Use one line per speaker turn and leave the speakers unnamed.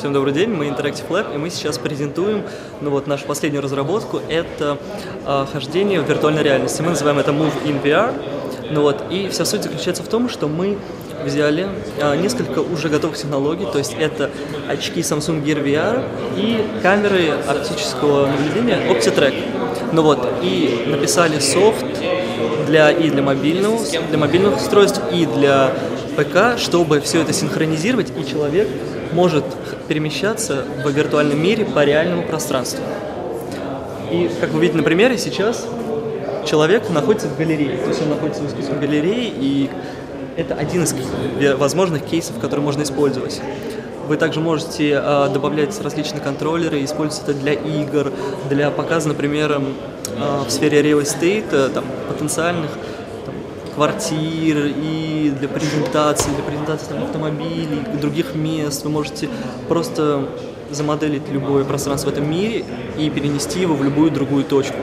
Всем добрый день, мы Interactive Lab, и мы сейчас презентуем ну, вот, нашу последнюю разработку. Это э, хождение в виртуальной реальности. Мы называем это Move in VR. Ну, вот, и вся суть заключается в том, что мы взяли э, несколько уже готовых технологий, то есть это очки Samsung Gear VR и камеры оптического наблюдения OptiTrack. Ну вот, и написали софт для, и для мобильного, для мобильных устройств, и для ПК, чтобы все это синхронизировать, и человек может перемещаться в виртуальном мире по реальному пространству. И, как вы видите на примере, сейчас человек находится в галерее, то есть он находится в искусственной галерее, и это один из возможных кейсов, который можно использовать. Вы также можете э, добавлять различные контроллеры, использовать это для игр, для показа, например, э, в сфере real estate, э, там, потенциальных квартир и для презентации, для презентации там, автомобилей, других мест. Вы можете просто замоделить любое пространство в этом мире и перенести его в любую другую точку.